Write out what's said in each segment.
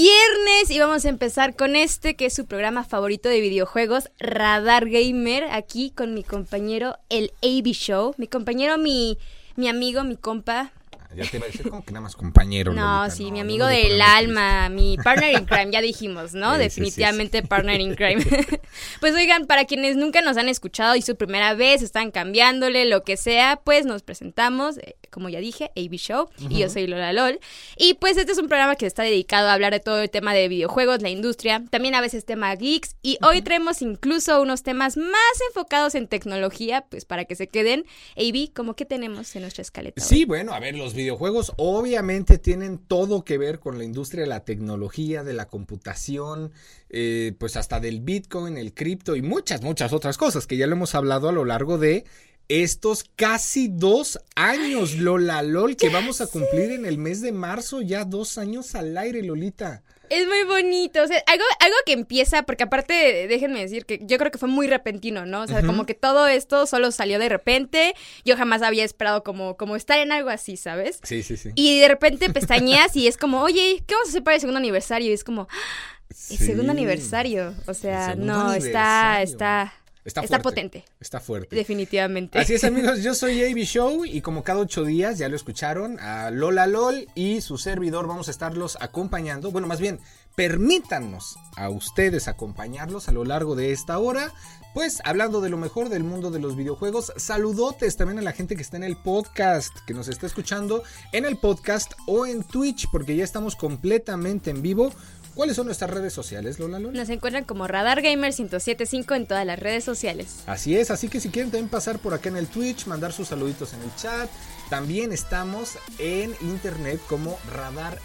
Viernes y vamos a empezar con este que es su programa favorito de videojuegos, Radar Gamer, aquí con mi compañero el AB Show, mi compañero, mi, mi amigo, mi compa, ya te iba a decir como que nada más compañero. No, sí, mi amigo del alma, mi partner in crime, ya dijimos, ¿no? Definitivamente partner in crime. pues oigan, para quienes nunca nos han escuchado y su primera vez están cambiándole, lo que sea, pues nos presentamos, eh, como ya dije, AB Show, y yo soy Lola LOL. Y pues este es un programa que está dedicado a hablar de todo el tema de videojuegos, la industria, también a veces tema geeks, y hoy traemos incluso unos temas más enfocados en tecnología, pues para que se queden. AB, ¿cómo que tenemos en nuestra escaleta? Sí, bueno, a ver, los videojuegos obviamente tienen todo que ver con la industria de la tecnología, de la computación, eh, pues hasta del Bitcoin, el cripto y muchas, muchas otras cosas que ya lo hemos hablado a lo largo de estos casi dos años, Lola LOL, que vamos a cumplir en el mes de marzo, ya dos años al aire, Lolita. Es muy bonito, o sea, algo, algo que empieza, porque aparte, déjenme decir que yo creo que fue muy repentino, ¿no? O sea, como que todo esto solo salió de repente, yo jamás había esperado como, como estar en algo así, ¿sabes? Sí, sí, sí. Y de repente pestañeas y es como, oye, ¿qué vamos a hacer para el segundo aniversario? Y es como, ¡Ah! el segundo aniversario, o sea, no, está, está... Está, potente. Está fuerte. Definitivamente. Así es, amigos. Yo soy AB Show y como cada ocho días, ya lo escucharon, a Lola LOL y su servidor vamos a estarlos acompañando. Bueno, más bien, permítanos a ustedes acompañarlos a lo largo de esta hora. Pues hablando de lo mejor del mundo de los videojuegos, saludotes también a la gente que está en el podcast, que nos está escuchando en el podcast o en Twitch, porque ya estamos completamente en vivo ¿Cuáles son nuestras redes sociales, Lola Lola? Nos encuentran como Radar Gamer 1075 en todas las redes sociales. Así es, así que si quieren también pasar por acá en el Twitch, mandar sus saluditos en el chat. También estamos en internet como radarfm.mx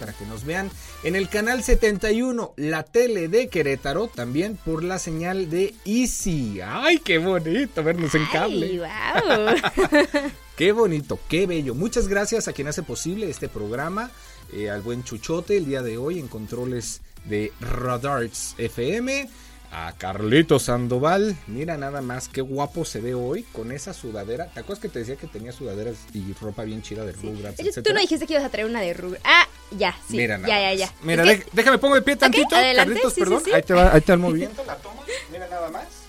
para que nos vean en el canal 71, la tele de Querétaro, también por la señal de Easy. ¡Ay, qué bonito vernos en cable! wow. qué bonito, qué bello. Muchas gracias a quien hace posible este programa. Eh, al buen Chuchote el día de hoy en controles de Radarts FM. A Carlito Sandoval, mira nada más qué guapo se ve hoy con esa sudadera. ¿Te acuerdas que te decía que tenía sudaderas y ropa bien chida de Rugrats? Tú no dijiste que ibas a traer una de Rugrats. Ah, ya, sí. Mira nada ya, ya, ya. Mira, déjame pongo de pie tantito. Carlitos, perdón. ahí te va, ahí te va el movimiento, la toma. Mira nada más.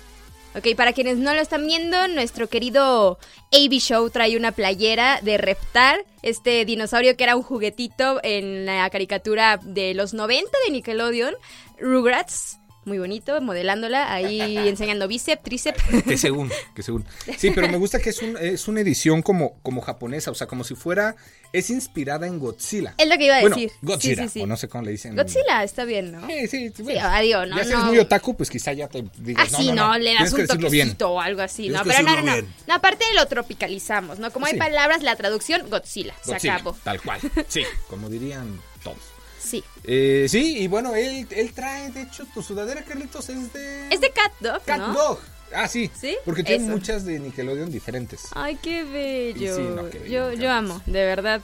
Ok, para quienes no lo están viendo, nuestro querido AB Show trae una playera de Reptar, este dinosaurio que era un juguetito en la caricatura de los 90 de Nickelodeon, Rugrats muy bonito, modelándola, ahí enseñando bíceps, tríceps. Que según, que según. Sí, pero me gusta que es, un, es una edición como, como japonesa, o sea, como si fuera, es inspirada en Godzilla. Es lo que iba a decir. Godzilla, o no sé cómo le dicen. Godzilla, está bien, ¿no? Sí, sí. sí adiós, ¿no? Ya si eres muy otaku, pues quizá ya te digas, así, no, no, le das un toquecito o algo así, ¿no? Pero no, no, no. aparte lo tropicalizamos, ¿no? Como hay palabras, la traducción, Godzilla, se acabó. Tal cual, sí, como dirían todos. Sí. Eh, sí, y bueno, él, él trae, de hecho, tu sudadera, Carlitos, es de... Es de Cat Dog, Cat Dog. Ah, sí. ¿Sí? Porque tiene muchas de Nickelodeon diferentes. Ay, qué bello. yo, yo amo, de verdad.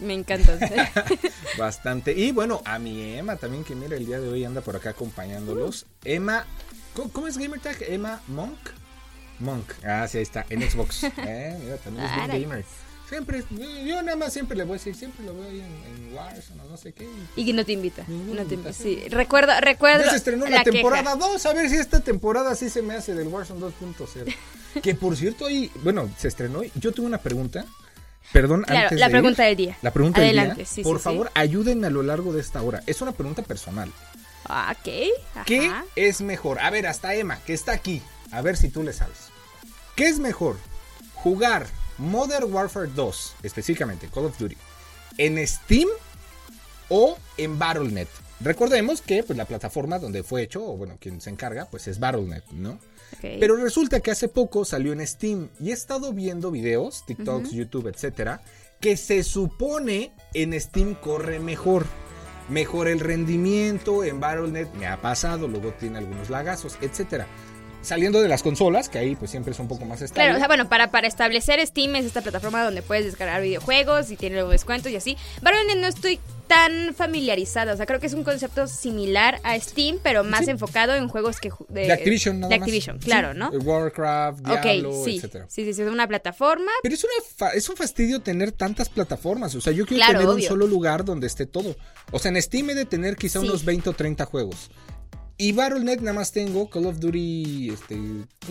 Me encanta. Bastante. Y bueno, a mi Emma también, que mira, el día de hoy anda por acá acompañándolos. Emma, ¿cómo, es Gamer Tag? Emma Monk. Monk. Ah, sí, ahí está, en Xbox. eh, mira, también es bien gamer. Siempre, yo nada más siempre le voy a decir, siempre lo veo ahí en, en Warzone o no sé qué. Y que no te invita. No te invita. Sí, recuerdo, recuerdo. Ya se estrenó la, temporada 2, a ver si esta temporada sí se me hace del Warzone 2.0. que por cierto, ahí, bueno, se estrenó. Yo tuve una pregunta. Perdón, claro, antes la pregunta del día. La pregunta Adelante, del día. Sí, por sí, favor, ayúdenme a lo largo de esta hora. Es una pregunta personal. Ah, ok. Ajá. ¿Qué es mejor? A ver, hasta Emma, que está aquí. A ver si tú le sabes. ¿Qué es mejor? ¿Jugar Modern Warfare 2, específicamente Call of Duty, en Steam o en Battle.net. Recordemos que pues, la plataforma donde fue hecho, o bueno, quien se encarga, pues es Battle.net, ¿no? Pero resulta que hace poco salió en Steam y he estado viendo videos, TikToks, YouTube, etcétera, que se supone en Steam corre mejor. Mejor el rendimiento, en Battle.net me ha pasado, luego tiene algunos lagazos, etcétera. Saliendo de las consolas, que ahí pues siempre es un poco más estable. Claro, o sea, bueno, para, para establecer Steam es esta plataforma donde puedes descargar videojuegos y tiene luego descuentos y así. Battle.net no estoy tan familiarizada, o sea, creo que es un concepto similar a Steam, pero más Sí. enfocado en juegos que de Activision, nada de más. Activision, Sí, claro, ¿no? eh, Warcraft, Diablo, ok, sí, etcétera. sí, sí, sí, es una plataforma. Pero es, una fa- es un fastidio tener tantas plataformas. O sea, yo quiero Claro, tener un solo lugar donde esté todo. O sea, en Steam he de tener quizá Sí. unos 20 o 30 juegos. Y Battle.net nada más tengo Call of Duty, este,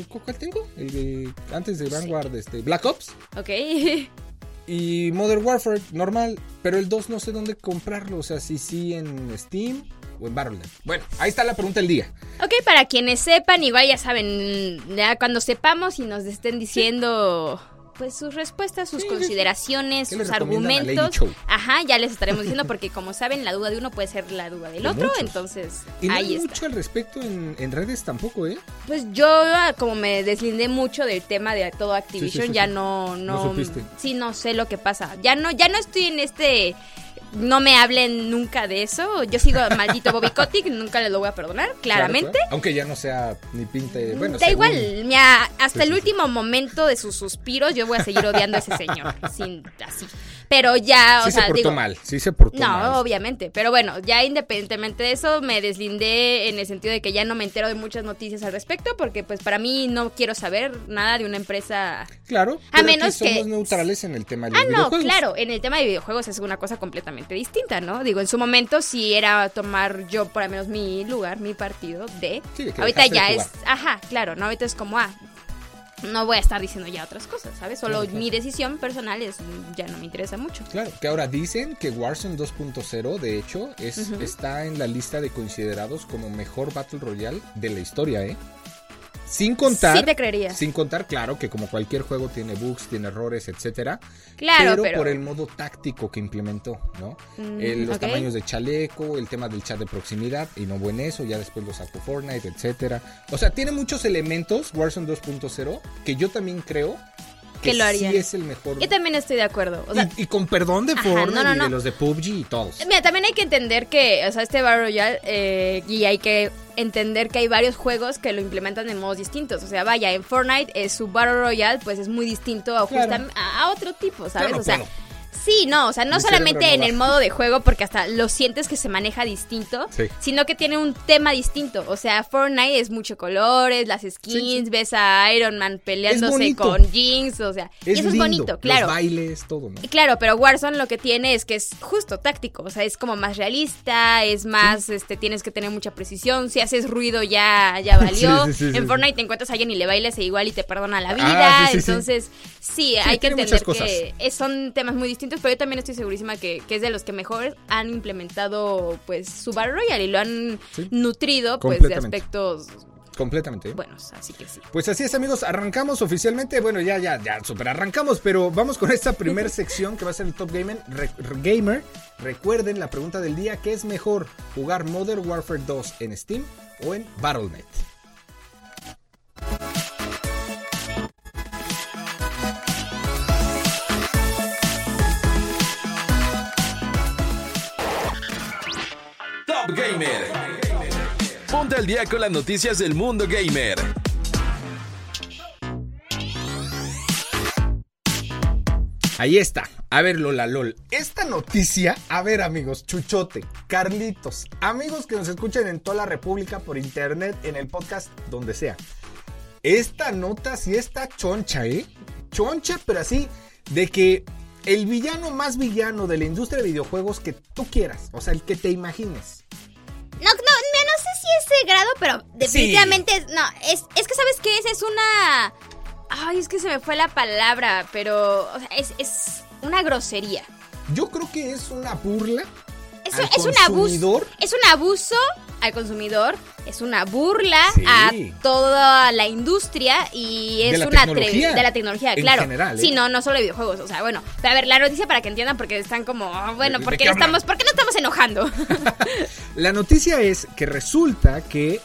¿cu- ¿cuál tengo? El de, antes de Vanguard, este, Black Ops Ok. y Modern Warfare normal, pero el 2 no sé dónde comprarlo, o sea, si sí en Steam o en Battle.net. Bueno, ahí está la pregunta del día. Ok, para quienes sepan, igual ya saben, ya cuando sepamos y nos estén diciendo pues sus respuestas, sus Sí, consideraciones, ¿Qué les sus argumentos. Ajá, ya les estaremos diciendo porque como saben, la duda de uno puede ser la duda del De otro, muchos. entonces Y no ahí hay está. mucho al respecto en, en redes tampoco, ¿eh? Pues yo ah, como me deslindé mucho del tema de todo Activision, Sí, sí, sí, ya no No no sí no sé lo que pasa. Ya no ya no estoy en este no me hablen nunca de eso. Yo sigo maldito Bobby Kotick, nunca le lo voy a perdonar, claramente. Claro, claro. Aunque ya no sea ni pinte. Bueno, da según- igual, mira, hasta el último momento de sus suspiros yo voy a seguir odiando a ese señor, sin así. Pero ya, o Sí sea, se portó digo, mal, sí se portó no, mal. obviamente. Pero bueno, ya independientemente de eso, me deslindé en el sentido de que ya no me entero de muchas noticias al respecto, porque pues para mí no quiero saber nada de una empresa. Claro, A menos aquí somos que- neutrales en el tema de los Ah, no, videojuegos. claro, en el tema de videojuegos es una cosa completamente distinta, ¿no? Digo, en su momento sí era tomar yo por lo menos mi lugar, mi partido de... Sí, de que ahorita de ya es... Ajá, claro, ¿no? Ahorita es como, ah, no voy a estar diciendo ya otras cosas, ¿sabes? Solo Claro, claro. mi decisión personal es ya no me interesa mucho. Claro, que ahora dicen que Warzone 2.0, de hecho, es, está en la lista de considerados como mejor Battle Royale de la historia, ¿eh? Sin contar, Sí te creería. sin contar, claro, que como cualquier juego tiene bugs, tiene errores, etcétera. Claro, pero, pero... por el modo táctico que implementó, ¿no? Mm, El- los tamaños de chaleco, el tema del chat de proximidad, y no en eso, ya después lo sacó Fortnite, etcétera. O sea, tiene muchos elementos, Warzone 2.0, que yo también creo que, Que lo harían. sí es el mejor. Yo también estoy de acuerdo. O sea, y, y con perdón de Fortnite no, no, y de los de PUBG y todos. Mira, también hay que entender que, o sea, este Battle Royale, eh, y hay que entender que hay varios juegos que lo implementan en modos distintos. O sea, vaya, en Fortnite eh, su Battle Royale, pues es muy distinto a, Claro. a, a otro tipo, ¿sabes? O sea. Sí, no, o sea, no Mi solamente no en el modo de juego, porque hasta lo sientes que se maneja distinto, Sí. sino que tiene un tema distinto. O sea, Fortnite es mucho colores, las skins, sí. ves a Iron Man peleándose con Jinx, o sea, y eso es bonito, claro. Los bailes, todo, ¿no? Y Claro, pero Warzone lo que tiene es que es justo táctico, o sea, es como más realista, es más, este, tienes que tener mucha precisión, si haces ruido ya, ya valió. En. Fortnite te encuentras a alguien y le bailes e igual y te perdona la Ah, vida, entonces sí, hay que entender que son temas muy distintos, pero yo también estoy segurísima que, que es de los que mejor han implementado pues su Battle Royale y lo han Sí. nutrido pues de aspectos Completamente. buenos, así que sí. Pues así es, amigos. Arrancamos oficialmente. Bueno, ya, ya, ya, super arrancamos. Pero vamos con esta primera sección que va a ser el Top Gamer. Re- Gamer. Recuerden la pregunta del día: ¿qué es mejor, jugar Modern Warfare 2 en Steam o en Battle.net? Top Gamer. Ponte al día con las noticias del mundo gamer. Ahí está. A ver, Lola LOL. Esta noticia, a ver, amigos, Chuchote, Carlitos, amigos que nos escuchan en toda la República por internet, en el podcast, donde sea. Esta nota sí está choncha, ¿eh? Choncha, pero así, de que el villano más villano de la industria de videojuegos que tú quieras, o sea, el que te imagines. No, no, no, no sé si ese grado, pero definitivamente es- no, es, es que sabes que esa es una ay, es que se me fue la palabra, pero o sea, es, es una grosería. Yo creo que es una burla Es es, es un abuso. Es un abuso al consumidor, es una burla a toda la industria y es una de la tecnología, claro. General, ¿eh? Sí, no, no solo de videojuegos, o sea, bueno, a ver, la noticia para que entiendan porque están como, ah, bueno, ¿por qué, no estamos, ¿por qué no estamos enojando? la noticia es que resulta que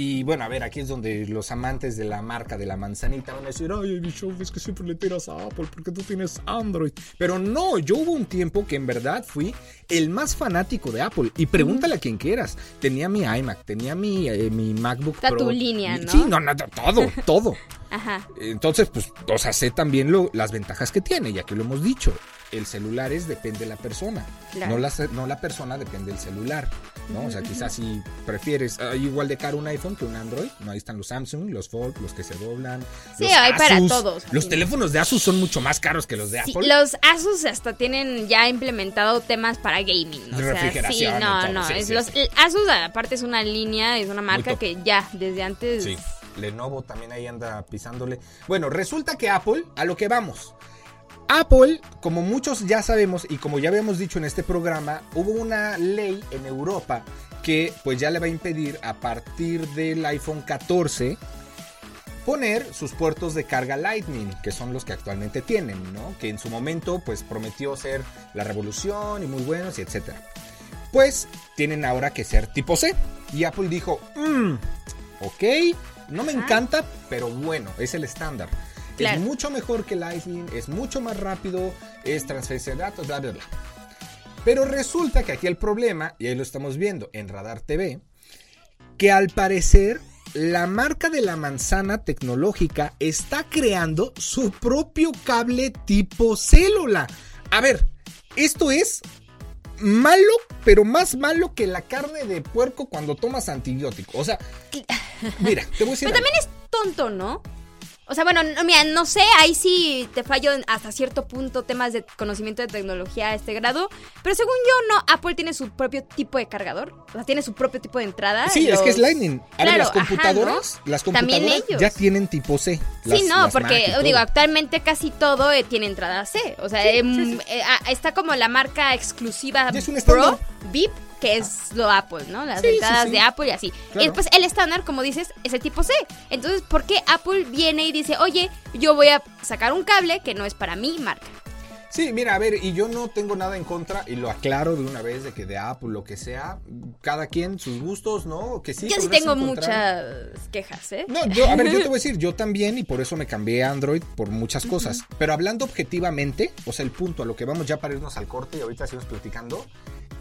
y bueno, a ver, aquí es donde los amantes de la marca de la manzanita van a decir, ay, show es que siempre le tiras a Apple porque tú tienes Android. Pero no, yo hubo un tiempo que en verdad fui el más fanático de Apple. Y pregúntale a quien quieras. Tenía mi iMac, tenía mi, eh, mi MacBook Pro. tu línea, ¿no? Sí, no, no, todo, todo. Ajá. Entonces, pues, o sea, sé también lo, las ventajas que tiene, ya que lo hemos dicho el celular es depende de la persona, no, la, no la persona depende del celular, ¿no? O sea, quizás si prefieres, hay igual de caro un iPhone que un Android, ¿no? Ahí están los Samsung, los Fold, los que se doblan. Sí, hay para todos. Los teléfonos de Asus son mucho más caros que los de Apple. los Asus hasta tienen ya implementado temas para gaming, o sea, sí, no, no, es los, Asus aparte es una línea, es una marca que ya desde antes... Lenovo también ahí anda pisándole. Bueno, resulta que Apple, a lo que vamos, Apple, como muchos ya sabemos y como ya habíamos dicho en este programa, hubo una ley en Europa que pues ya le va a impedir a partir del iPhone 14 poner sus puertos de carga Lightning, que son los que actualmente tienen, ¿no? Que en su momento pues prometió ser la revolución y muy buenos y etcétera. Pues tienen ahora que ser tipo C. Y Apple dijo, mm, ok, no me encanta, pero bueno, es el estándar. Es mucho mejor que Lightning, es mucho más rápido, es transferencia de datos, bla, bla, bla. Pero resulta que aquí el problema, y ahí lo estamos viendo en Radar TV, que al parecer la marca de la manzana tecnológica está creando su propio cable tipo célula. A ver, esto es malo, pero más malo que la carne de puerco cuando tomas antibiótico. O sea, mira, te voy a decir. Pero también es tonto, ¿no? O sea, bueno, no, mira, no sé, ahí sí te fallo hasta cierto punto temas de conocimiento de tecnología a este grado, pero según yo, no, Apple tiene su propio tipo de cargador, o sea, tiene su propio tipo de entrada. Sí, es que es Lightning. Ahora las computadoras, las computadoras ya tienen tipo C. sí, no, porque digo, actualmente casi todo eh, tiene entrada C, o sea, em, eh, ah, está como la marca exclusiva Pro, VIP que es lo Apple, ¿no? Las entradas de Apple y así. Y pues el estándar, como dices, es el tipo C. Entonces, ¿por qué Apple viene y dice, oye, yo voy a sacar un cable que no es para mi marca? Sí, mira, a ver, y yo no tengo nada en contra, y lo aclaro de una vez, de que de Apple, lo que sea, cada quien sus gustos, ¿no? Que sí. Yo sí tengo muchas quejas, ¿eh? No, yo, a ver, yo te voy a decir, yo también, y por eso me cambié a Android por muchas cosas. Pero hablando objetivamente, o sea, el punto a lo que vamos ya para irnos al corte y ahorita seguimos platicando,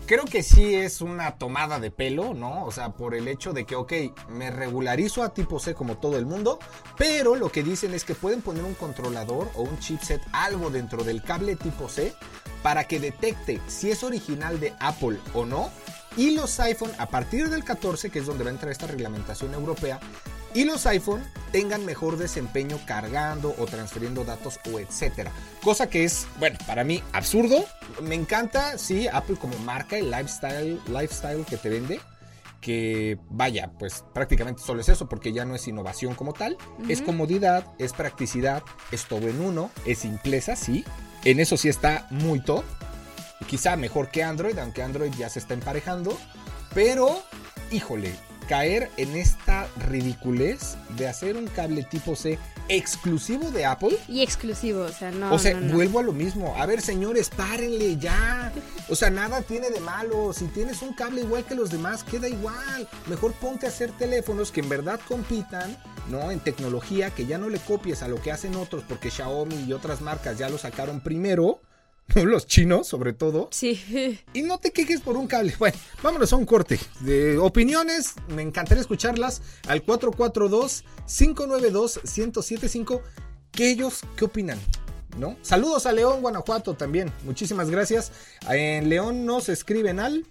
creo que sí es una tomada de pelo, ¿no? O sea, por el hecho de que, ok, me regularizo a tipo C como todo el mundo, pero lo que dicen es que pueden poner un controlador o un chipset, algo dentro del cable tipo C, para que detecte si es original de Apple o no. Y los iPhone, a partir del 14, que es donde va a entrar esta reglamentación europea, y los iPhone tengan mejor desempeño cargando o transfiriendo datos o etcétera. Cosa que es, bueno, para mí absurdo. Me encanta, sí, Apple como marca, el lifestyle, lifestyle que te vende. Que vaya, pues prácticamente solo es eso, porque ya no es innovación como tal. Es comodidad, es practicidad, es todo en uno, es simpleza, sí. En eso sí está muy top. Quizá mejor que Android, aunque Android ya se está emparejando. Pero, híjole, caer en esta ridiculez de hacer un cable tipo C exclusivo de Apple. Y exclusivo, o sea, no. O sea, vuelvo a lo mismo. A ver, señores, párenle ya. O sea, nada tiene de malo. Si tienes un cable igual que los demás, queda igual. Mejor ponte a hacer teléfonos que en verdad compitan, ¿no? En tecnología, que ya no le copies a lo que hacen otros, porque Xiaomi y otras marcas ya lo sacaron primero. los chinos sobre todo. Sí. Y no te quejes por un cable. Bueno, vámonos a un corte. De opiniones, me encantaría escucharlas al 442-592-1075. ¿Qué ellos qué opinan? ¿No? Saludos a León, Guanajuato también. Muchísimas gracias. En León nos escriben al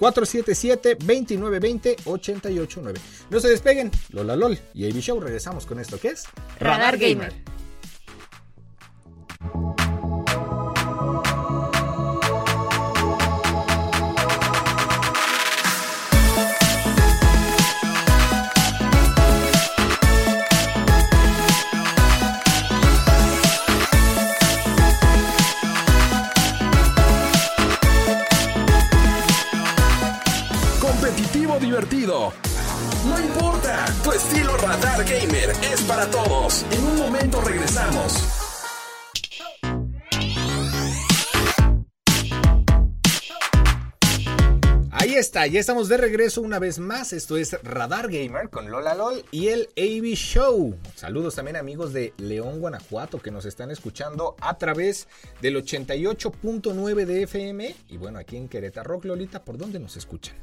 477-2920-889. No se despeguen. Lola LOL y AB Show. Regresamos con esto que es Radar, Gamer. Divertido. No importa, tu estilo Radar Gamer es para todos. En un momento regresamos. Ahí está, ya estamos de regreso una vez más. Esto es Radar Gamer con Lola LOL y el AB Show. Saludos también amigos de León, Guanajuato, que nos están escuchando a través del 88.9 de FM. Y bueno, aquí en Querétaro Rock, Lolita, ¿por dónde nos escuchan?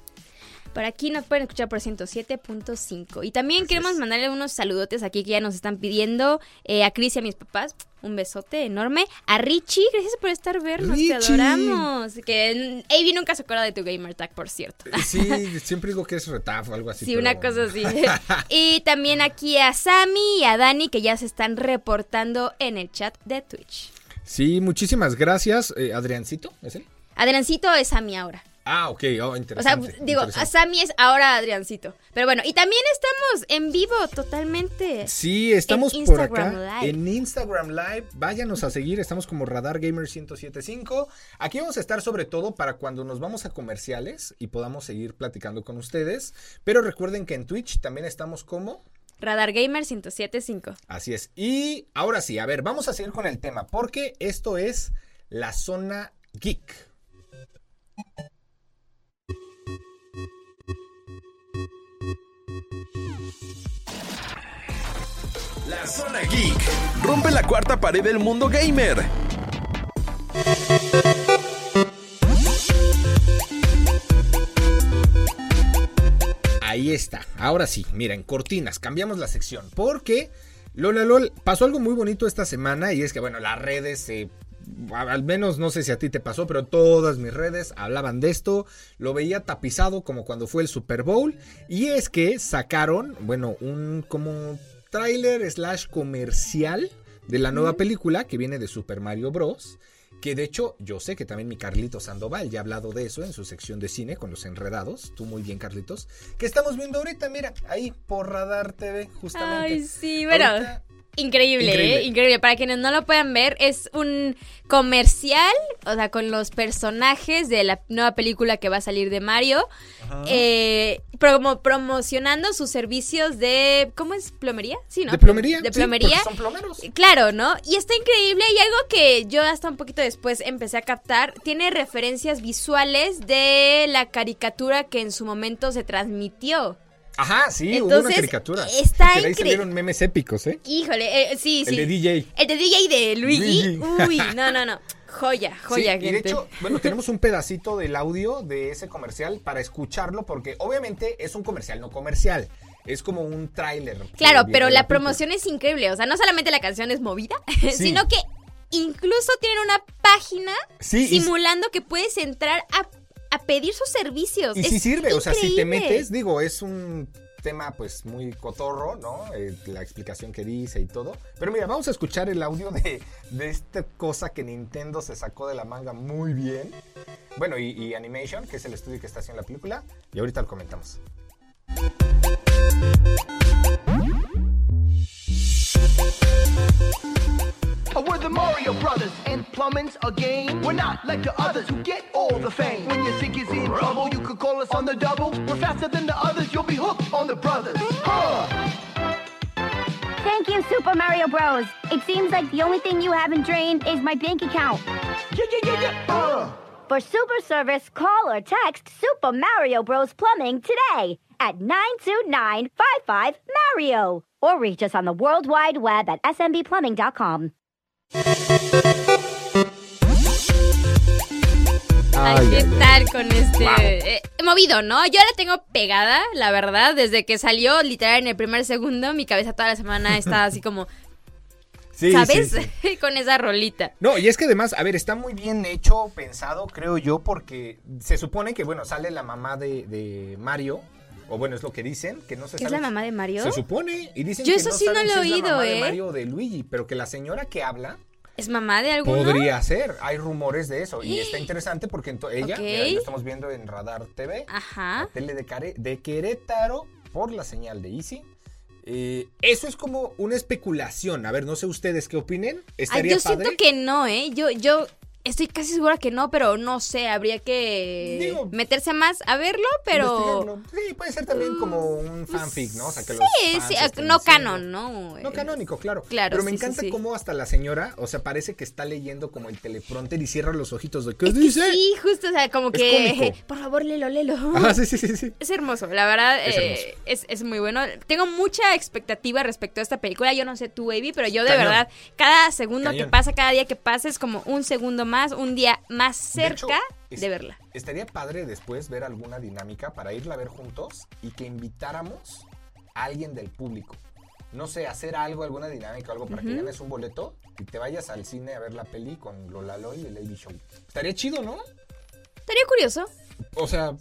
Por aquí nos pueden escuchar por 107.5. Y también queremos mandarle unos saludotes aquí que ya nos están pidiendo eh, a Cris y a mis papás. Un besote enorme. A Richie, gracias por estar vernos, te adoramos. Que Avi nunca se acuerda de tu gamer tag, por cierto. Eh, sí, siempre digo que es retaf o algo así. Sí, una cosa así. y también aquí a Sammy y a Dani que ya se están reportando en el chat de Twitch. Sí, muchísimas gracias. Eh, Adriancito, ¿es él? Adriancito es Sammy ahora. Ah, ok, oh, interesante. O sea, digo, Sammy es ahora Adriancito. Pero bueno, y también estamos en vivo totalmente. Sí, estamos por acá en Instagram Live. Váyanos a seguir, estamos como Radar Gamer 1075. Aquí vamos a estar sobre todo para cuando nos vamos a comerciales y podamos seguir platicando con ustedes. Pero recuerden que en Twitch también estamos como Radar Gamer 1075. Así es. Y ahora sí, a ver, vamos a seguir con el tema porque esto es la zona geek. La zona geek rompe la cuarta pared del mundo gamer. Ahí está. Ahora sí, miren, cortinas, cambiamos la sección porque Lola LOL pasó algo muy bonito esta semana y es que bueno, las redes se al menos no sé si a ti te pasó, pero todas mis redes hablaban de esto. Lo veía tapizado como cuando fue el Super Bowl. Y es que sacaron, bueno, un como tráiler slash comercial de la nueva película que viene de Super Mario Bros. Que de hecho yo sé que también mi Carlito Sandoval ya ha hablado de eso en su sección de cine con los enredados. Tú muy bien, Carlitos. Que estamos viendo ahorita, mira, ahí por Radar TV, justamente. Ay, sí, bueno. Increíble, increíble. ¿eh? Increíble. Para quienes no lo puedan ver, es un comercial, o sea, con los personajes de la nueva película que va a salir de Mario, eh, promocionando sus servicios de, ¿cómo es? ¿Plomería? Sí, ¿no? De plomería. De plomería. son plomeros. Claro, ¿no? Y está increíble y algo que yo hasta un poquito después empecé a captar, tiene referencias visuales de la caricatura que en su momento se transmitió. Ajá, sí, hubo una caricatura. Está increíble. ahí salieron memes épicos, ¿eh? Híjole, eh, sí, sí. El de DJ. El de DJ de Luigi. Uy, no, no, no. Joya, joya, sí, Y de hecho, bueno, tenemos un pedacito del audio de ese comercial para escucharlo, porque obviamente es un comercial no comercial. Es como un tráiler. Claro, pero la promoción es increíble. O sea, no solamente la canción es movida, sino que incluso tienen una página simulando que puedes entrar a a pedir sus servicios. Y si sirve, o sea, si te metes, digo, es un tema pues muy cotorro, ¿no? Eh, la explicación que dice y todo. Pero mira, vamos a escuchar el audio de, de esta cosa que Nintendo se sacó de la manga muy bien. Bueno, y, y Animation, que es el estudio que está haciendo la película. Y ahorita lo comentamos. We're the Mario Brothers, and plumbing's a game. We're not like the others who get all the fame. When your sink is in trouble, you could call us on the double. We're faster than the others, you'll be hooked on the brothers. Huh. Thank you, Super Mario Bros. It seems like the only thing you haven't drained is my bank account. Yeah, yeah, yeah, yeah. Uh. For super service, call or text Super Mario Bros. Plumbing today at 92955 Mario. Or reach us on the World Wide Web at smbplumbing.com. Ay, ¿qué tal con este? Eh, movido, ¿no? Yo la tengo pegada, la verdad, desde que salió literal en el primer segundo, mi cabeza toda la semana está así como... ¿Sabes? con esa rolita. No, y es que además, a ver, está muy bien hecho, pensado, creo yo, porque se supone que, bueno, sale la mamá de, de Mario, o bueno, es lo que dicen, que no se ¿Es la mamá de Mario? Se supone. Y dicen Yo que eso no sí no lo he oído, mamá ¿eh? De Mario de Luigi, pero que la señora que habla. ¿Es mamá de alguno? Podría ser, hay rumores de eso. Y está interesante porque ella, okay. estamos viendo en Radar TV, Ajá. la tele de, Care, de Querétaro, por la señal de Easy. Eh, eso es como una especulación. A ver, no sé ustedes qué opinen. Ay, yo siento que no, ¿eh? Yo, yo Estoy casi segura que no, pero no sé, habría que meterse más a verlo, pero... Sí, puede ser también como un fanfic, ¿no? O sea, que sí, sí, no canon, ¿no? No canónico, claro. Claro, Pero me encanta cómo hasta la señora, o sea, parece que está leyendo como el teleprompter y cierra los ojitos de ¿qué dice? Sí, justo, o sea, como que, por favor, léelo, léelo. Ah, sí, sí, sí, sí. Es hermoso, la verdad, es, eh, es, muy bueno. Tengo mucha expectativa respecto a esta película, yo no sé tú, Baby, pero yo de verdad, cada segundo que pasa, cada día que pasa es como un segundo más, un día más cerca de, verla. Estaría padre después ver alguna dinámica para irla a ver juntos y que invitáramos a alguien del público. No sé, hacer algo, alguna dinámica, algo para que ganes un boleto y te vayas al cine a ver la peli con Lola Loy y el Lady Show. Estaría chido, ¿no? Estaría curioso. O sea,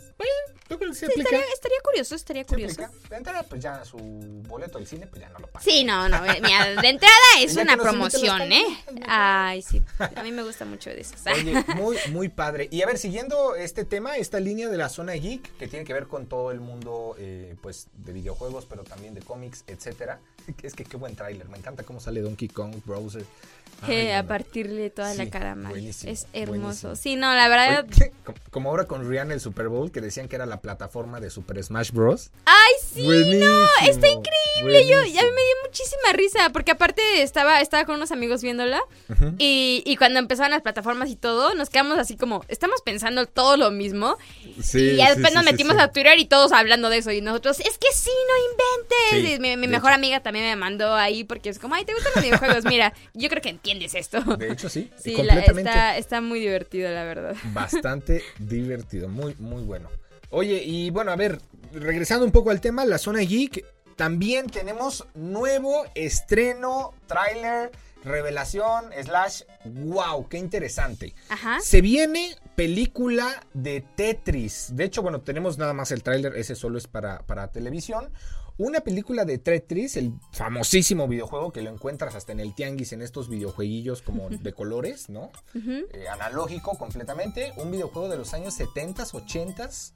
estaría, curioso, estaría curioso. De entrada, pues ya su boleto al cine, pues ya no lo paga. Sí, no, no. De entrada es una promoción, ¿eh? Ay, sí. A mí me gusta mucho de eso. Oye, muy, muy padre. Y a ver, siguiendo este tema, esta línea de la zona geek, que tiene que ver con todo el mundo, eh, pues, de videojuegos, pero también de cómics, etcétera. Es que qué buen tráiler. Me encanta cómo sale Donkey Kong, Browser a partirle toda la cara mal. Es hermoso. Sí, no, la verdad. como ahora con Rihanna el Super Bowl, que decían que era la plataforma de Super Smash Bros. ¡Ay, sí! No, está increíble. Yo, ya me dio muchísima risa, porque aparte estaba, estaba con unos amigos viéndola. y, y, cuando empezaban las plataformas y todo, nos quedamos así como, estamos pensando todo lo mismo. y ya después nos metimos a Twitter y todos hablando de eso. Y nosotros, es que sí, no inventes. mi, mi mejor amiga también me mandó ahí porque es como, ay, ¿te gustan los videojuegos? Mira, yo creo que entiendes esto. De hecho, sí. Sí, completamente. está, está muy divertido, la verdad. Bastante divertido, muy, muy bueno. Oye, y bueno, a ver, regresando un poco al tema, la zona geek, también tenemos nuevo estreno, tráiler, revelación, slash, wow, qué interesante. Ajá. Se viene película de Tetris. De hecho, bueno, tenemos nada más el tráiler, ese solo es para, para televisión. Una película de Tetris, el famosísimo videojuego que lo encuentras hasta en el tianguis, en estos videojueguillos como de colores, ¿no? Eh, analógico completamente. Un videojuego de los años 70s, 80s.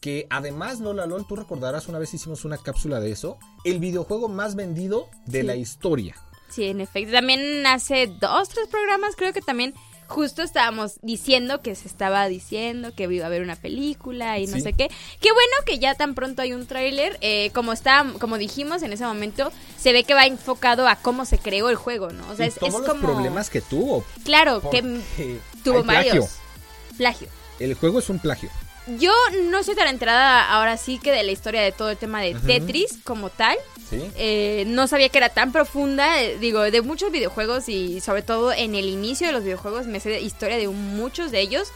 Que además, Lola LOL, tú recordarás, una vez hicimos una cápsula de eso. El videojuego más vendido de la historia. Sí, en efecto. También hace dos, tres programas, creo que también justo estábamos diciendo que se estaba diciendo que iba a haber una película y no sé qué. Qué bueno que ya tan pronto hay un tráiler. Eh, como está, como dijimos en ese momento, se ve que va enfocado a cómo se creó el juego, ¿no? O sea, es, todos los problemas que tuvo. Claro, que tuvo varios. Plagio. El juego es un plagio. Yo no estoy tan enterada ahora sí que de la historia de todo el tema de Tetris como tal. Eh, no sabía que era tan profunda. Eh, digo, de muchos videojuegos y sobre todo en el inicio de los videojuegos me sé historia de muchos de ellos.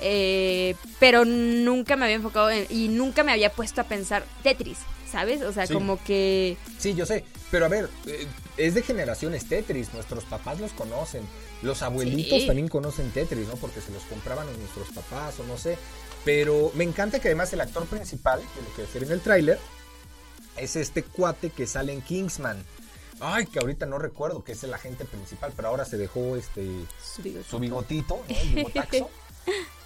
Eh, pero nunca me había enfocado y nunca me había puesto a pensar Tetris. ¿Sabes? O sea, como que... Sí, yo sé. Pero a ver, es de generaciones Tetris. Nuestros papás los conocen. Los abuelitos también conocen Tetris, ¿no? Porque se los compraban a nuestros papás o no sé. Pero me encanta que además el actor principal, de lo que decir en el tráiler, es este cuate que sale en Kingsman. Ay, que ahorita no recuerdo que es el agente principal, pero ahora se dejó este su bigotito, ¿no?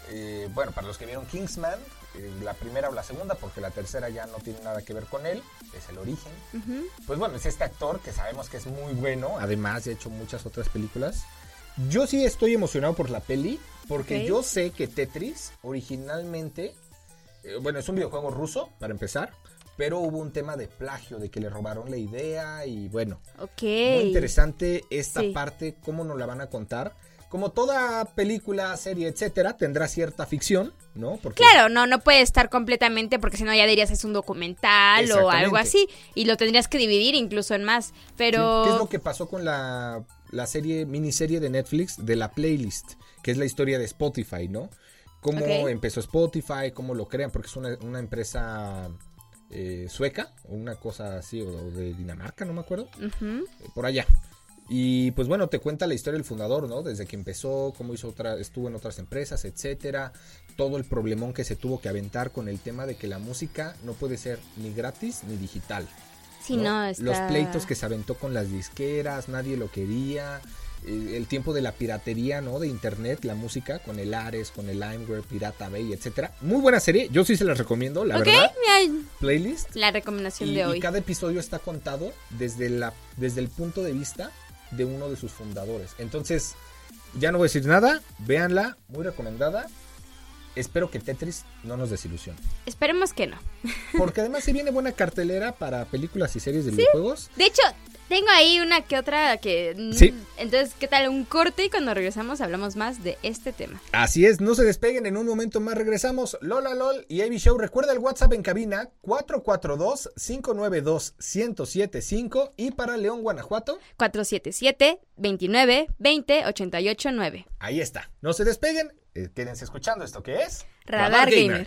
Eh, bueno, para los que vieron Kingsman, eh, la primera o la segunda, porque la tercera ya no tiene nada que ver con él, es el origen. Pues bueno, es este actor que sabemos que es muy bueno, además ha hecho muchas otras películas. Yo sí estoy emocionado por la peli, porque yo sé que Tetris originalmente, eh, bueno, es un videojuego ruso, para empezar. Pero hubo un tema de plagio, de que le robaron la idea y bueno. Ok. Muy interesante esta parte, cómo nos la van a contar. Como toda película, serie, etcétera, tendrá cierta ficción, ¿no? Porque... Claro, no, no puede estar completamente porque si no ya dirías es un documental o algo así y lo tendrías que dividir incluso en más, pero... ¿Qué es lo que pasó con la, la serie, miniserie de Netflix de la playlist? Que es la historia de Spotify, ¿no? Cómo empezó Spotify, cómo lo crean, porque es una, una empresa eh, sueca, o una cosa así, o de Dinamarca, no me acuerdo, por allá. Y pues bueno, te cuenta la historia del fundador, ¿no? Desde que empezó, cómo hizo otra, estuvo en otras empresas, etcétera. Todo el problemón que se tuvo que aventar con el tema de que la música no puede ser ni gratis ni digital. Los pleitos que se aventó con las disqueras, nadie lo quería. El tiempo de la piratería, ¿no? De internet, la música, con el Ares, con el Limeware, Pirata Bay, etcétera. Muy buena serie, yo sí se las recomiendo, la verdad. Playlist. La recomendación de hoy. Y cada episodio está contado desde, la, desde el punto de vista de uno de sus fundadores. Entonces, ya no voy a decir nada. Véanla, muy recomendada. Espero que Tetris no nos desilusione. Esperemos que no. Porque además se viene buena cartelera para películas y series de videojuegos. De hecho, tengo ahí una que otra que... mm, Sí. Entonces, ¿qué tal? Un corte y cuando regresamos hablamos más de este tema. Así es, no se despeguen, en un momento más regresamos. Lola LOL y AB Show. Recuerda el WhatsApp en cabina 442-592-1075 y para León, Guanajuato, 477-29-20-889. ahí está. No se despeguen, eh, quédense escuchando esto que es Radar Gamer.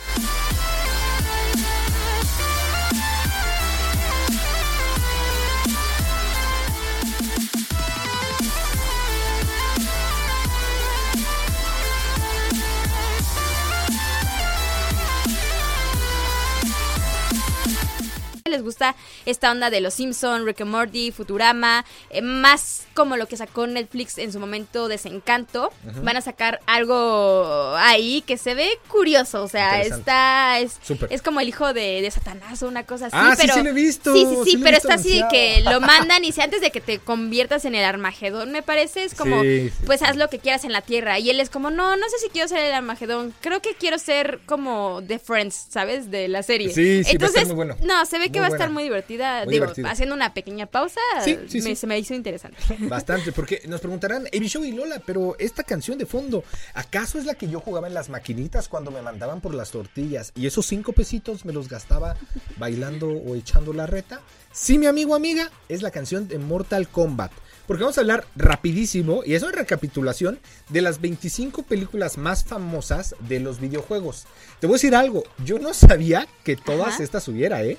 Les gusta esta onda de los Simpson, Rick and Morty, Futurama, eh, más como lo que sacó Netflix en su momento Desencanto, van a sacar algo ahí que se ve curioso, o sea, está es, es como el hijo de, de Satanás o una cosa así, Ah, pero sí lo he visto, Sí, sí, pero está así de que lo mandan y si antes de que te conviertas en el Armagedón, me parece, es como pues haz lo que quieras en la Tierra y él es como, "No, no sé si quiero ser el Armagedón, creo que quiero ser como The Friends, ¿sabes? De la serie." Sí, sí, Entonces, muy bueno. no, se ve que Va a estar muy divertida. Muy Digo, divertida. haciendo una pequeña pausa, Sí, sí, me- sí. se me hizo interesante. Bastante, porque nos preguntarán, AB Show y Lola, pero esta canción de fondo, ¿acaso es la que yo jugaba en las maquinitas cuando me mandaban por las tortillas y esos cinco pesitos me los gastaba bailando o echando la reta? Sí, mi amigo, amiga, es la canción de Mortal Kombat. Porque vamos a hablar rapidísimo, y eso es recapitulación, de las 25 películas más famosas de los videojuegos. Te voy a decir algo, yo no sabía que todas Ajá. estas hubiera, ¿eh?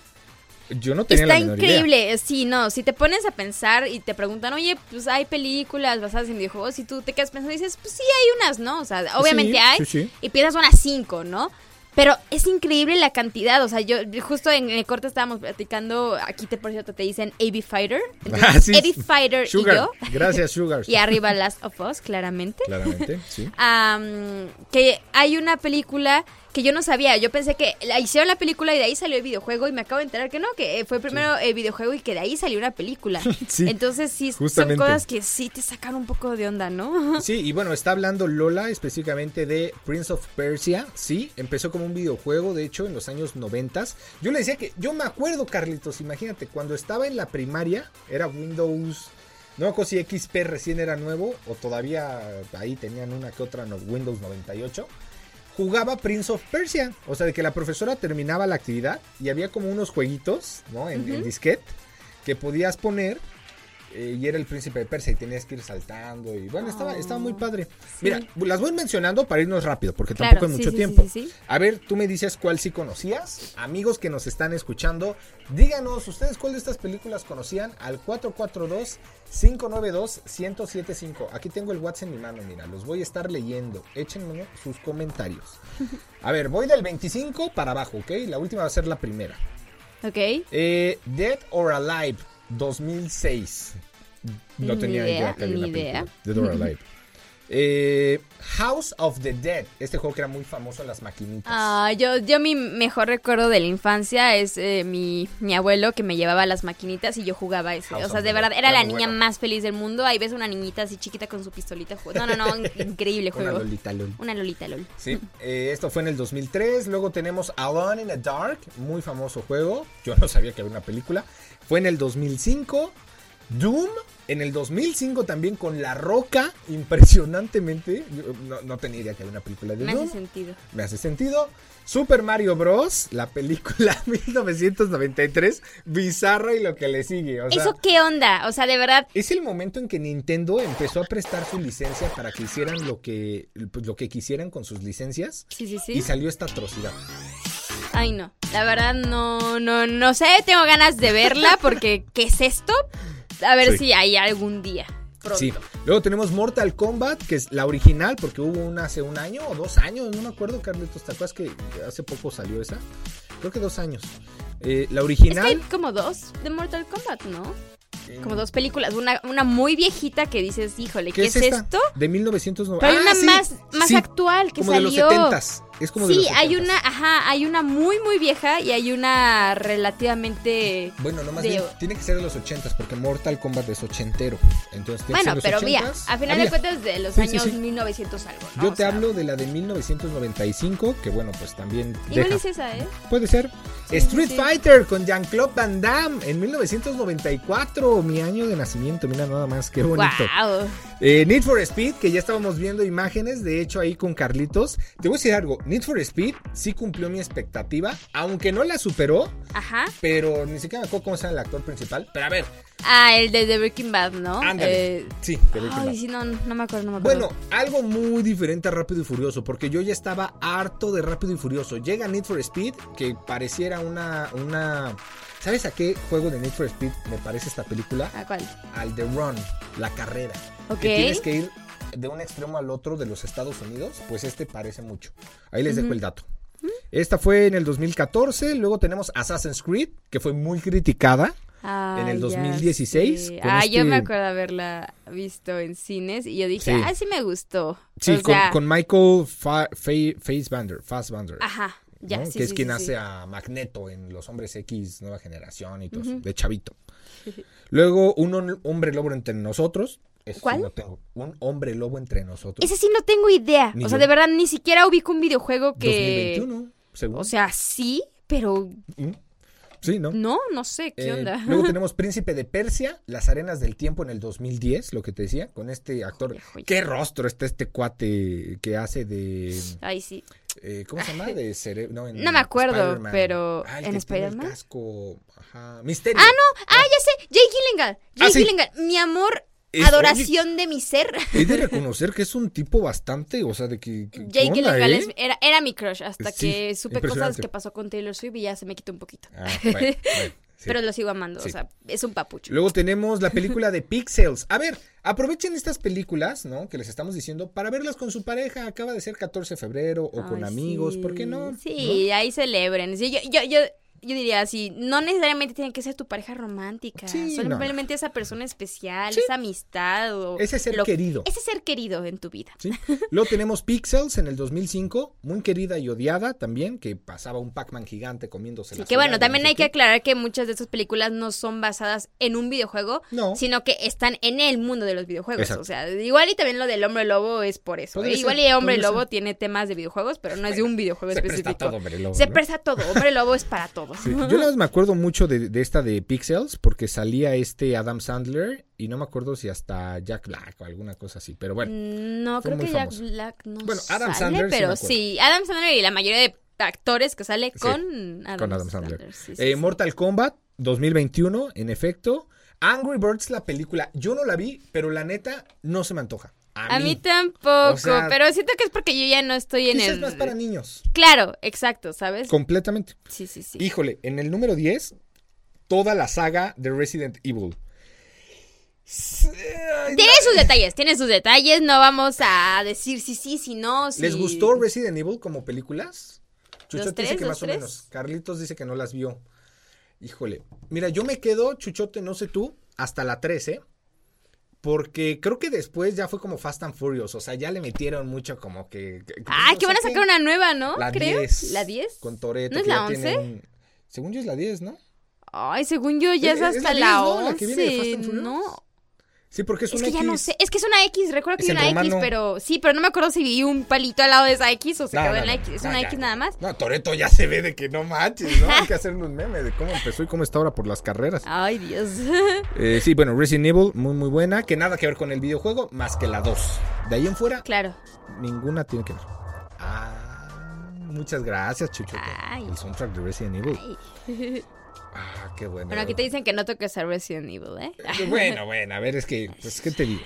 Yo no tenía Está la menor idea. increíble, sí, no, si te pones a pensar y te preguntan, oye, pues hay películas basadas en videojuegos y tú te quedas pensando y dices, pues sí hay unas, ¿no? O sea, obviamente Sí, hay sí, sí. y piensas unas cinco, ¿no? Pero es increíble la cantidad, o sea, yo justo en el corte estábamos platicando, aquí te por cierto te dicen AB Fighter, entonces, Ah, sí. AB Fighter Sugar, y yo, gracias Sugar. y arriba Last of Us, claramente. Claramente, sí. Am, que hay una película que yo no sabía. Yo pensé que la hicieron la película y de ahí salió el videojuego y me acabo de enterar que no, que eh, fue primero el videojuego y que de ahí salió una película. Sí, Entonces sí, justamente. son cosas que sí te sacan un poco de onda, ¿no? Sí, y bueno, está hablando Lola específicamente de Prince of Persia. Sí, empezó como un videojuego, de hecho, en los años 90. Yo le decía que, yo me acuerdo, Carlitos, imagínate, cuando estaba en la primaria, era Windows. No me acuerdo si XP recién era nuevo o todavía ahí tenían una que otra no, Windows 98. Jugaba Prince of Persia, o sea, de que la profesora terminaba la actividad y había como unos jueguitos, ¿no? En, en disquete que podías poner eh, y era el príncipe de Persia y tenías que ir saltando y bueno, estaba, estaba muy padre. Mira, las voy mencionando para irnos rápido porque Claro, tampoco hay mucho sí, tiempo. sí. A ver, tú me dices cuál sí conocías. Amigos que nos están escuchando, díganos ustedes cuál de estas películas conocían al 442-592-1075. Aquí tengo el WhatsApp en mi mano, mira, los voy a estar leyendo. Échenme sus comentarios. A ver, voy del 25 para abajo, ¿ok? La última va a ser la primera. Ok. Eh, Dead or Alive 2006. No Ni tenía idea, que había una película. Dead or Alive. Eh, House of the Dead. Este juego que era muy famoso en las maquinitas. Ah, yo, yo mi mejor recuerdo de la infancia es eh, mi, mi abuelo que me llevaba a las maquinitas y yo jugaba ese. House o sea, de verdad, era Era la niña bueno. más feliz del mundo. Ahí ves una niñita así chiquita con su pistolita. No, no, no, increíble Una juego. Lolita Lol. Una Lolita LOL. Sí, eh, esto fue en el 2003. Luego tenemos Alone in the Dark, muy famoso juego. Yo no sabía que había una película. Fue en el 2005. Doom, en el 2005 también con La Roca, impresionantemente. Yo no, no tenía idea que había una película de Me Doom. hace sentido. Me hace sentido. Super Mario Bros. La película 1993. Bizarra y lo que le sigue. O sea, ¿Eso qué onda? O sea, de verdad, es el momento en que Nintendo empezó a prestar su licencia para que hicieran lo que, pues, lo que quisieran con sus licencias. sí, sí, Y sí. salió esta atrocidad. Ay, no. La verdad, no, no, no sé. Tengo ganas de verla porque ¿qué es esto? A ver Sí. si hay algún día. Pronto. Sí. Luego tenemos Mortal Kombat, que es la original, porque hubo una hace un año o dos años, no me acuerdo, Carlitos. ¿Te acuerdas que hace poco salió esa? Creo que dos años. Eh, la Es que original. hay como dos de Mortal Kombat, ¿no? Como dos películas. Una, una muy viejita que dices, híjole, ¿qué, es, esta? esto? De 1990. Pero hay Ah, una sí, más, más sí, actual que como salió. de los 70s. Es como de Sí, hay 70s. una, ajá, hay una muy, muy vieja y hay una relativamente... Bueno, no más de- bien, tiene que ser de los 80 porque Mortal Kombat es ochentero. Entonces, tiene Bueno, que ser pero mira, 80s. a final Ah, de cuentas de los Sí, sí, años sí. 1900 algo, ¿no? Yo O te sea, hablo de la de 1995, que bueno, pues también Igual deja- es esa, ¿eh? Puede ser. Street. Fighter con Jean-Claude Van Damme en 1994, mi año de nacimiento. Mira nada más, qué bonito. Wow. Eh, Need for Speed, que ya estábamos viendo imágenes, de hecho ahí con Carlitos. Te voy a decir algo, Need for Speed sí cumplió mi expectativa, aunque no la superó, Ajá. pero ni siquiera me acuerdo cómo se llama el actor principal. Pero a ver, Ah, el de The Breaking Bad, ¿no? ándale. Eh, sí, de Breaking Ay, Bad. sí, no, no me acuerdo, no me acuerdo. Bueno, algo muy diferente a Rápido y Furioso, porque yo ya estaba harto de Rápido y Furioso. Llega Need for Speed, que pareciera una, una... ¿Sabes a qué juego de Need for Speed me parece esta película? ¿A cuál? Al The Run, la carrera. Ok. Que tienes que ir de un extremo al otro de los Estados Unidos, pues este parece mucho. Ahí les dejo el dato. Esta fue en el 2014, luego tenemos Assassin's Creed, que fue muy criticada. Ah, en el ya 2016, sé. con Ah, yo este- me acuerdo haberla visto en cines y yo dije, Sí. ah, sí me gustó. Sí, O con, sea, con Michael Fa Fa-. Ajá, ya, ¿no? sí, que es sí, quien sí, hace a Magneto en Los Hombres X Nueva Generación y todo eso, de Chavito. Luego, un hom- hombre lobo entre nosotros. Eso ¿Cuál? no tengo. Un hombre lobo entre nosotros. Ese sí no tengo idea. Ni o sea, yo. de verdad, ni siquiera ubico un videojuego que... 2021, según. O sea, sí, pero Mm. Sí, ¿no? no, no sé, ¿qué Eh, onda? luego tenemos Príncipe de Persia, Las Arenas del Tiempo en el 2010, lo que te decía, con este actor. ¿Qué rostro está este cuate que hace de. Ay, sí. eh, ¿Cómo se llama? De cere- no, en No me acuerdo, pero Ah, ¿en Spider-Man? Misterio. Ah, no, ah, ya sé, Jake Gyllenhaal. Jake Ah, sí. Gyllenhaal, mi amor, Es- adoración de mi ser. He de reconocer que es un tipo bastante, o sea, de que... que- ¿qué Jake onda, eh? es- era, era mi crush hasta Sí, que supe cosas que pasó con Taylor Swift y ya se me quitó un poquito. Ah, bueno, bueno, sí. Pero lo sigo amando, Sí. o sea, es un papucho. Luego tenemos la película de Pixels. A ver, aprovechen estas películas, ¿no? Que les estamos diciendo para verlas con su pareja. Acaba de ser 14 de febrero o con amigos. ¿por qué no? Sí, ahí celebren. Sí, yo, yo, yo, yo diría así, no necesariamente tiene que ser tu pareja romántica. Sí, no. simplemente esa persona especial, Sí. esa amistad o... Ese ser lo- querido. Ese ser querido en tu vida. ¿Sí? Luego tenemos Pixels en el 2005, muy querida y odiada también, que pasaba un Pac-Man gigante comiéndose Sí, que bueno, también no hay que aclarar que muchas de estas películas no son basadas en un videojuego, No. sino que están en el mundo de los videojuegos. Exacto. O sea, igual y también lo del hombre lobo es por eso. ¿eh? Igual y hombre podría lobo ser. tiene temas de videojuegos, pero no es de un videojuego Se presta específico. todo, hombre lobo, Se ¿no? presta todo. Hombre lobo es para todo. Sí, Yo nada más me acuerdo mucho de, de esta de Pixels porque salía este Adam Sandler y no me acuerdo si hasta Jack Black o alguna cosa así, pero bueno. No, Fue creo que Jack. Black no Bueno, Adam sale, Sandler pero sí, Adam Sandler y la mayoría de actores que sale con Adam, con Adam Sandler. Sí, Eh. Mortal Kombat 2021, en efecto. Angry Birds, la película, yo no la vi, pero la neta no se me antoja. A, A mí tampoco, O sea, pero siento que es porque yo ya no estoy en el... más para niños, Claro, exacto, ¿sabes? completamente. Sí, sí, sí. Híjole, en el número 10, toda la saga de Resident Evil. Tiene sus detalles, tiene sus detalles, no vamos a decir sí, sí, si no. si- ¿Les gustó Resident Evil como películas? Chuchote dice que más o menos. Carlitos dice que no las vio. Híjole. Mira, yo me quedo, Chuchote, no sé tú, hasta la 13. Porque creo que después ya fue como Fast and Furious. O sea, ya le metieron mucho como que. que- Ah, no que van a sacar qué. una nueva, ¿no? La Creo. 10. ¿La 10? Con Toreto. ¿No es la 11? Según yo es la 10, ¿no? Ay, según yo ya Es- es, hasta la la 10, ¿no? La que viene de 11. Fast and Furious. no, Sí, porque es, es una que ya no sé. Es que es una X, recuerdo que Es una X, pero sí, pero no me acuerdo si vi un palito al lado de esa X o se No, quedó no, en la. X. ¿Es No, una ya, X nada más? No, Toreto ya se ve de que no manches, ¿no? Hay que hacer un meme de cómo empezó y cómo está ahora por las carreras. Ay, Dios. Eh, sí, bueno, Resident Evil, muy muy buena, que nada que ver con el videojuego, más que la 2. De ahí en fuera, claro. ninguna tiene que ver. Ah, muchas gracias, Chucho. Ay. El soundtrack de Resident Evil. Ay. Ah, qué bueno. Bueno, aquí te dicen que no toques a Resident Evil, ¿eh? Eh, Bueno, bueno, a ver, es que, pues, ¿qué te digo?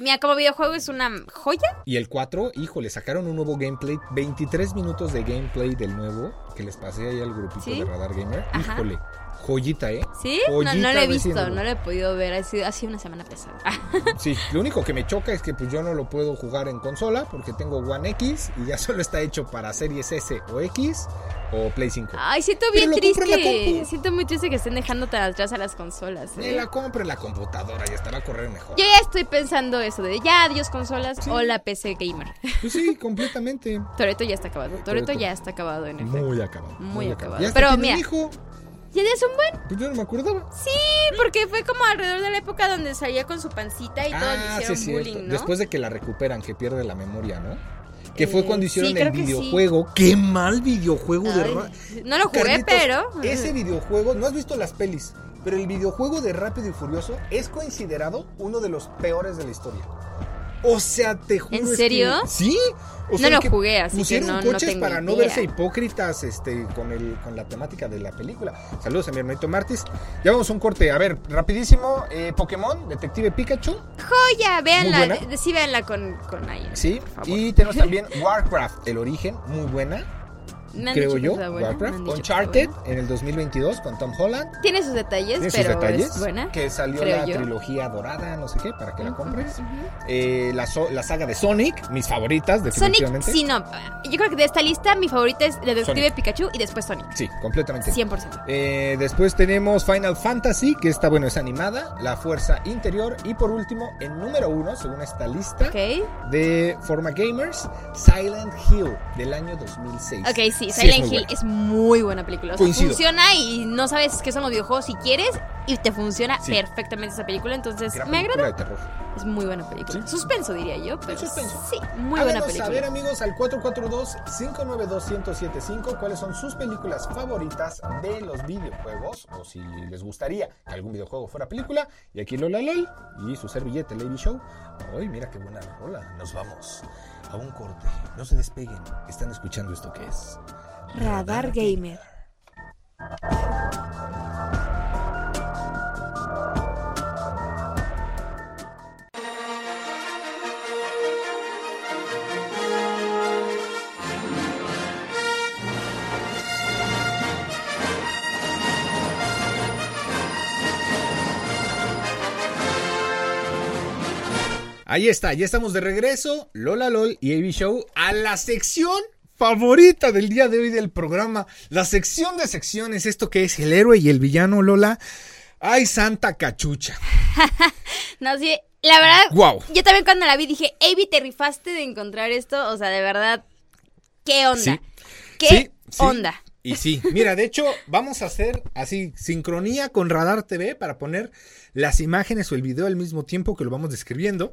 Mira, como videojuego es una joya. Y el 4, híjole, sacaron un nuevo gameplay, 23 minutos de gameplay del nuevo, que les pasé ahí al grupito ¿Sí? de Radar Gamer. Ajá. Híjole, joyita, ¿eh? ¿Sí? No, Joyita no lo he visto, no lo he podido ver. Ha sido, ha sido una semana pesada. Sí, lo único que me choca es que pues yo no lo puedo jugar en consola porque tengo One X y ya solo está hecho para Series S o X o Play 5. Ay, siento bien compro triste. Siento muy triste que estén dejando tan atrás a las consolas. ¿eh? la compre en la computadora y estará a correr mejor. Yo ya estoy pensando eso de ya adiós consolas o la PC gamer. Pues sí, completamente. Toreto ya está acabado. Toreto ya está acabado en efecto. Muy acabado. Muy, acabado. Pero mira. Hijo. ¿Ya es un buen? Pues yo no me acordaba. Sí, porque fue como alrededor de la época donde salía con su pancita y todo le ah, hicieron bullying, ¿no? Después de que la recuperan, que pierde la memoria, ¿no? Que fue cuando hicieron el videojuego. ¡Qué mal videojuego de No lo jugué, pero. Ese videojuego, no has visto las pelis, pero el videojuego de Rápido y Furioso es considerado uno de los peores de la historia. O sea, te juro. ¿En serio? sí. no lo jugué, así que no, coches no para no verse hipócritas este, con, el, con la temática de la película. Saludos a mi hermanito Martis. Ya vamos a un corte. A ver, rapidísimo. Eh, Pokémon, Detective Pikachu. Joya, véanla. Sí, véanla con, con Sí, y tenemos también Warcraft, El Origen, muy buena creo yo, Warcraft. Uncharted en el 2022 con Tom Holland. Tiene sus detalles, pero detalles, es buena. Que salió la trilogía dorada, no sé qué, para que la compres. Eh, la, la, saga de Sonic, mis favoritas, definitivamente. Sonic, sí, no. Yo creo que de esta lista mi favorita es la Detective Pikachu y después Sonic. Sí, completamente. 100%. Eh, después tenemos Final Fantasy, que está, bueno, es animada. La Fuerza Interior. Y por último, en número uno, según esta lista de Forma Gamers, Silent Hill, del año 2006. Ok, sí, Silent Hill es muy buena película. funciona y no sabes qué son los videojuegos si quieres y te funciona perfectamente esa película. Entonces, me agrada. Es muy buena película. Suspenso, diría yo. Pero Suspenso. Sí, muy buena película. a ver, amigos, al 442-592-1075 cuáles son sus películas favoritas de los videojuegos. O si les gustaría que algún videojuego fuera película. Y aquí Lola LOL y su servillete Lady Show. Uy, mira qué buena rola. Nos vamos a un corte. No se despeguen. Están escuchando esto que es Radar, Gamer. Ahí está, ya estamos de regreso, Lola LOL y AB Show, a la sección favorita del día de hoy del programa, la sección de secciones, esto que es el héroe y el villano, Lola. Ay, santa cachucha. no, sí, la verdad, wow. yo también cuando la vi dije, AB, te rifaste de encontrar esto, o sea, de verdad, ¿qué onda? ¿Qué onda? Y sí, mira, de hecho, vamos a hacer así sincronía con Radar TV para poner las imágenes o el video al mismo tiempo que lo vamos describiendo.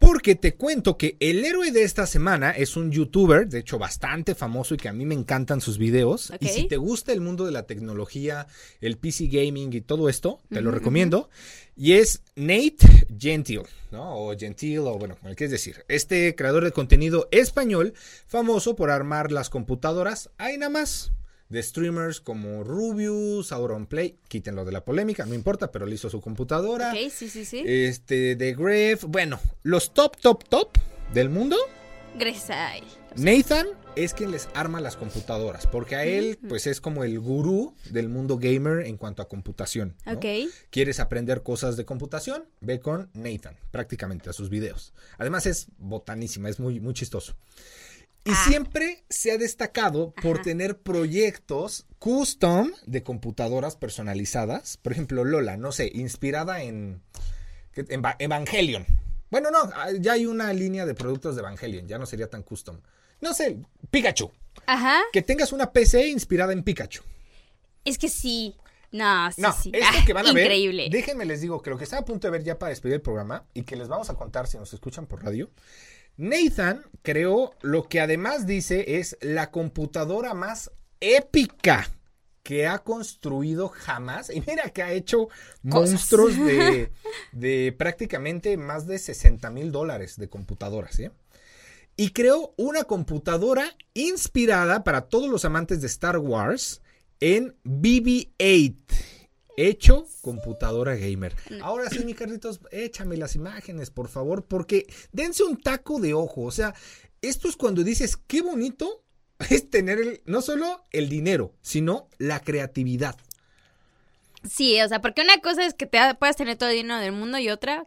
Porque te cuento que el héroe de esta semana es un youtuber, de hecho bastante famoso y que a mí me encantan sus videos. Y si te gusta el mundo de la tecnología, el PC gaming y todo esto, te lo recomiendo. Y es Nate Gentil, ¿no? O Gentil, o bueno, como quieres decir. Este creador de contenido español, famoso por armar las computadoras. Ahí nada más de streamers como Rubius, Auronplay, quítenlo de la polémica, no importa, pero le hizo su computadora. Ok, sí, sí, sí. Este, de Gref, bueno, los top, top, top del mundo. Gracias Nathan es quien les arma las computadoras, porque a él, pues es como el gurú del mundo gamer en cuanto a computación. Ok. ¿Quieres aprender cosas de computación? Ve con Nathan, prácticamente a sus videos. Además es botanísima, es muy, muy chistoso. Y ah. siempre se ha destacado por tener proyectos custom de computadoras personalizadas. Por ejemplo, Lola, no sé, inspirada en, Evangelion. Bueno, no, ah, ya hay una línea de productos de Evangelion, ya no sería tan custom. No sé, Pikachu. Ajá. Que tengas una PC inspirada en Pikachu. Es que sí. No, sí, no, sí. Esto que van a Increíble. déjenme les digo que lo que está a punto de ver ya para despedir el programa y que les vamos a contar si nos escuchan por radio Nathan creó lo que además dice es la computadora más épica que ha construido jamás. Y mira que ha hecho monstruos de, prácticamente más de 60 mil dólares de computadoras. ¿eh? Y creó una computadora inspirada para todos los amantes de Star Wars en BB-8 hecho computadora gamer. Ahora sí, mi Carlitos, échame las imágenes, por favor, porque dense un taco de ojo. O sea, esto es cuando dices, qué bonito es tener no solo el dinero, sino la creatividad. Sí, o sea, porque una cosa es que te puedas tener todo el dinero del mundo y otra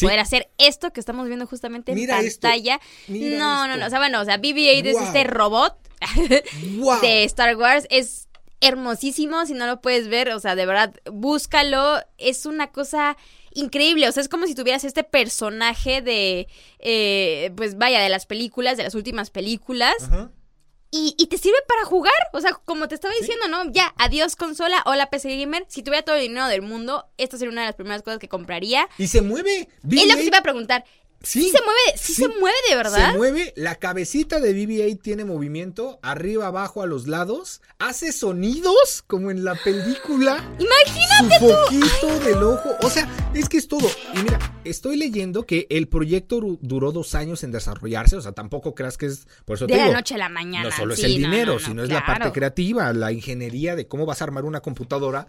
poder hacer esto que estamos viendo justamente en pantalla. no, no, no, o sea, bueno, o sea, BB-8 es este robot de Star Wars, es hermosísimo, si no lo puedes ver, o sea, de verdad, búscalo, es una cosa increíble, o sea, es como si tuvieras este personaje de, eh, pues vaya, de las películas, de las últimas películas. Y, y, te sirve para jugar, o sea, como te estaba diciendo, ¿no? Ya, adiós consola, hola PC Gamer. Si tuviera todo el dinero del mundo, esta sería una de las primeras cosas que compraría. Y se mueve. Es lo que iba a preguntar. Sí, se mueve, sí, se mueve de verdad. Se mueve, la cabecita de BB-8 tiene movimiento, arriba, abajo, a los lados, hace sonidos como en la película. Imagínate su poquito del ojo, o sea, es que es todo. Y mira, estoy leyendo que el proyecto duró dos años en desarrollarse, o sea, tampoco creas que es por eso de la noche a la mañana. No solo es el dinero, sino es la parte creativa, la ingeniería de cómo vas a armar una computadora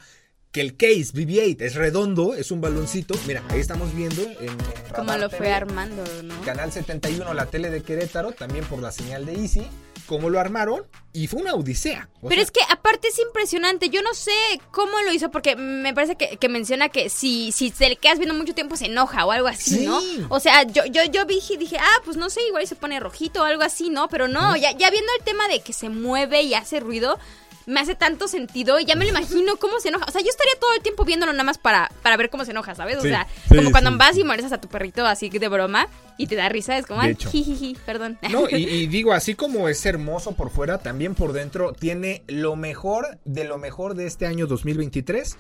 que el case BB-8 es redondo, es un baloncito. Mira, ahí estamos viendo en, cómo lo fue armando, ¿no? Canal 71, la tele de Querétaro, también por la señal de Easy, cómo lo armaron y fue una odisea. Pero es que aparte es impresionante, yo no sé cómo lo hizo porque me parece que, menciona que si, si se le quedas viendo mucho tiempo se enoja o algo así, ¿no? O sea, yo, yo, yo vi y dije, ah, pues no sé, igual se pone rojito o algo así, ¿no? Pero no, ya, ya viendo el tema de que se mueve y hace ruido, me hace tanto sentido y ya me lo imagino cómo se enoja. O sea, yo estaría todo el tiempo viéndolo nada más para, para ver cómo se enoja, ¿sabes? O sea, como cuando vas y molestas a tu perrito así de broma y te da risa, es como, ay, jijiji, perdón. No, y, y, digo, así como es hermoso por fuera, también por dentro tiene lo mejor de lo mejor de este año 2023.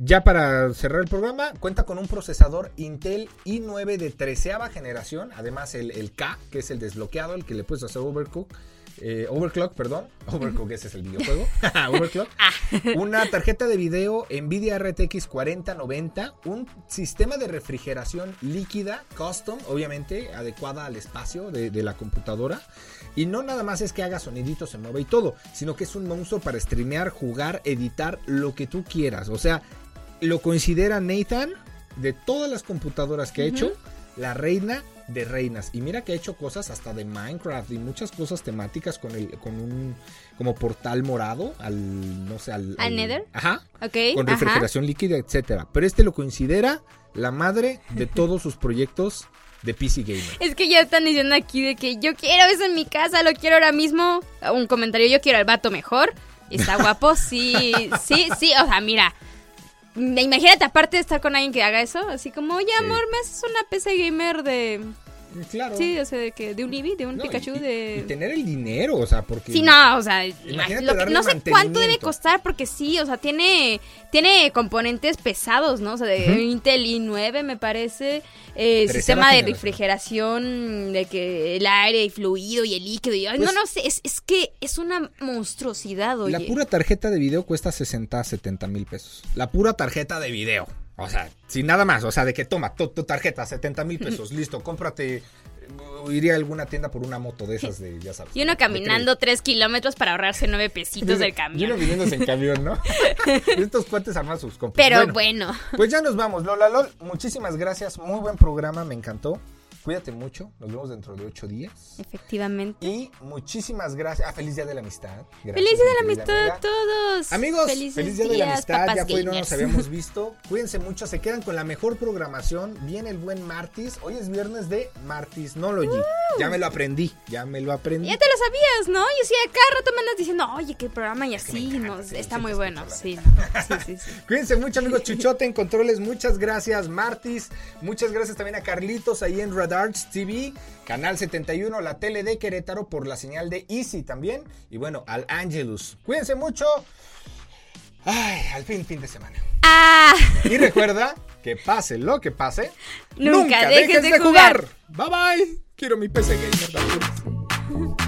Ya para cerrar el programa, cuenta con un procesador Intel i9 de treceava generación, además el, el K, que es el desbloqueado, el que le puedes hacer overcook eh, Overclock, perdón. Overclock, ese es el videojuego. Overclock. Ah. Una tarjeta de video Nvidia RTX 4090. Un sistema de refrigeración líquida, custom, obviamente, adecuada al espacio de, la computadora. Y no nada más es que haga soniditos, se mueva y todo, sino que es un monstruo para streamear, jugar, editar, lo que tú quieras. O sea, lo considera Nathan de todas las computadoras que ha hecho, la reina de reinas. Y mira que ha hecho cosas hasta de Minecraft y muchas cosas temáticas con el con un como portal morado al no sé al, al, Nether. Ajá. Ok. Con refrigeración líquida, etcétera. Pero este lo considera la madre de todos sus proyectos de PC Gamer. Es que ya están diciendo aquí de que yo quiero eso en mi casa, lo quiero ahora mismo. Un comentario, yo quiero al vato mejor. Está guapo, sí, sí, sí, o sea, mira, Imagínate, aparte de estar con alguien que haga eso, así como, oye, amor, me haces una PC gamer de Claro. Sí, o sea, de, que, de un Eevee, de un Pikachu, de... Y tener el dinero, o sea, porque... Sí, no, o sea, no sé cuánto debe costar, porque sí, o sea, tiene, tiene componentes pesados, ¿no? O sea, de Intel i9, me parece, eh, sistema de refrigeración, de que el aire fluido y el líquido, y, no, pues no sé, es, es, que es una monstruosidad, oye. La pura tarjeta de video cuesta 60, 70 mil pesos. La pura tarjeta de video. O sea, sin nada más. O sea, de que toma tu, tarjeta, 70 mil pesos, listo, cómprate. Iría a alguna tienda por una moto de esas de, ya sabes. Y uno caminando tres kilómetros para ahorrarse nueve pesitos del camión. Y uno viniéndose en camión, ¿no? Estos cuates arman sus compras. Pero bueno, bueno. Pues ya nos vamos. Lola Lol, muchísimas gracias. Muy buen programa, me encantó. Cuídate mucho. Nos vemos dentro de ocho días. Efectivamente. Y muchísimas gracias. Ah, feliz día de la amistad. feliz día de la amistad a todos. Amigos, feliz día de la amistad. Ya fue, no nos habíamos visto. Cuídense mucho. Se quedan con la mejor programación. Viene el buen Martis. Hoy es viernes de Martisnology. Uh. Ya me lo aprendí. Ya me lo aprendí. Ya te lo sabías, ¿no? Yo sí, cada rato me andas diciendo, oye, qué programa y así. está muy bueno. Sí, sí, sí, Cuídense mucho, amigos. Chuchote en controles. Muchas gracias, Martis. Muchas gracias también a Carlitos ahí en Radar Arts TV, Canal 71, la tele de Querétaro por la señal de Easy también. Y bueno, al Angelus. Cuídense mucho. Ay, al fin, fin de semana. Ah. Y recuerda que pase lo que pase, nunca, dejes, de, jugar. Bye bye. Quiero mi PC Gamer.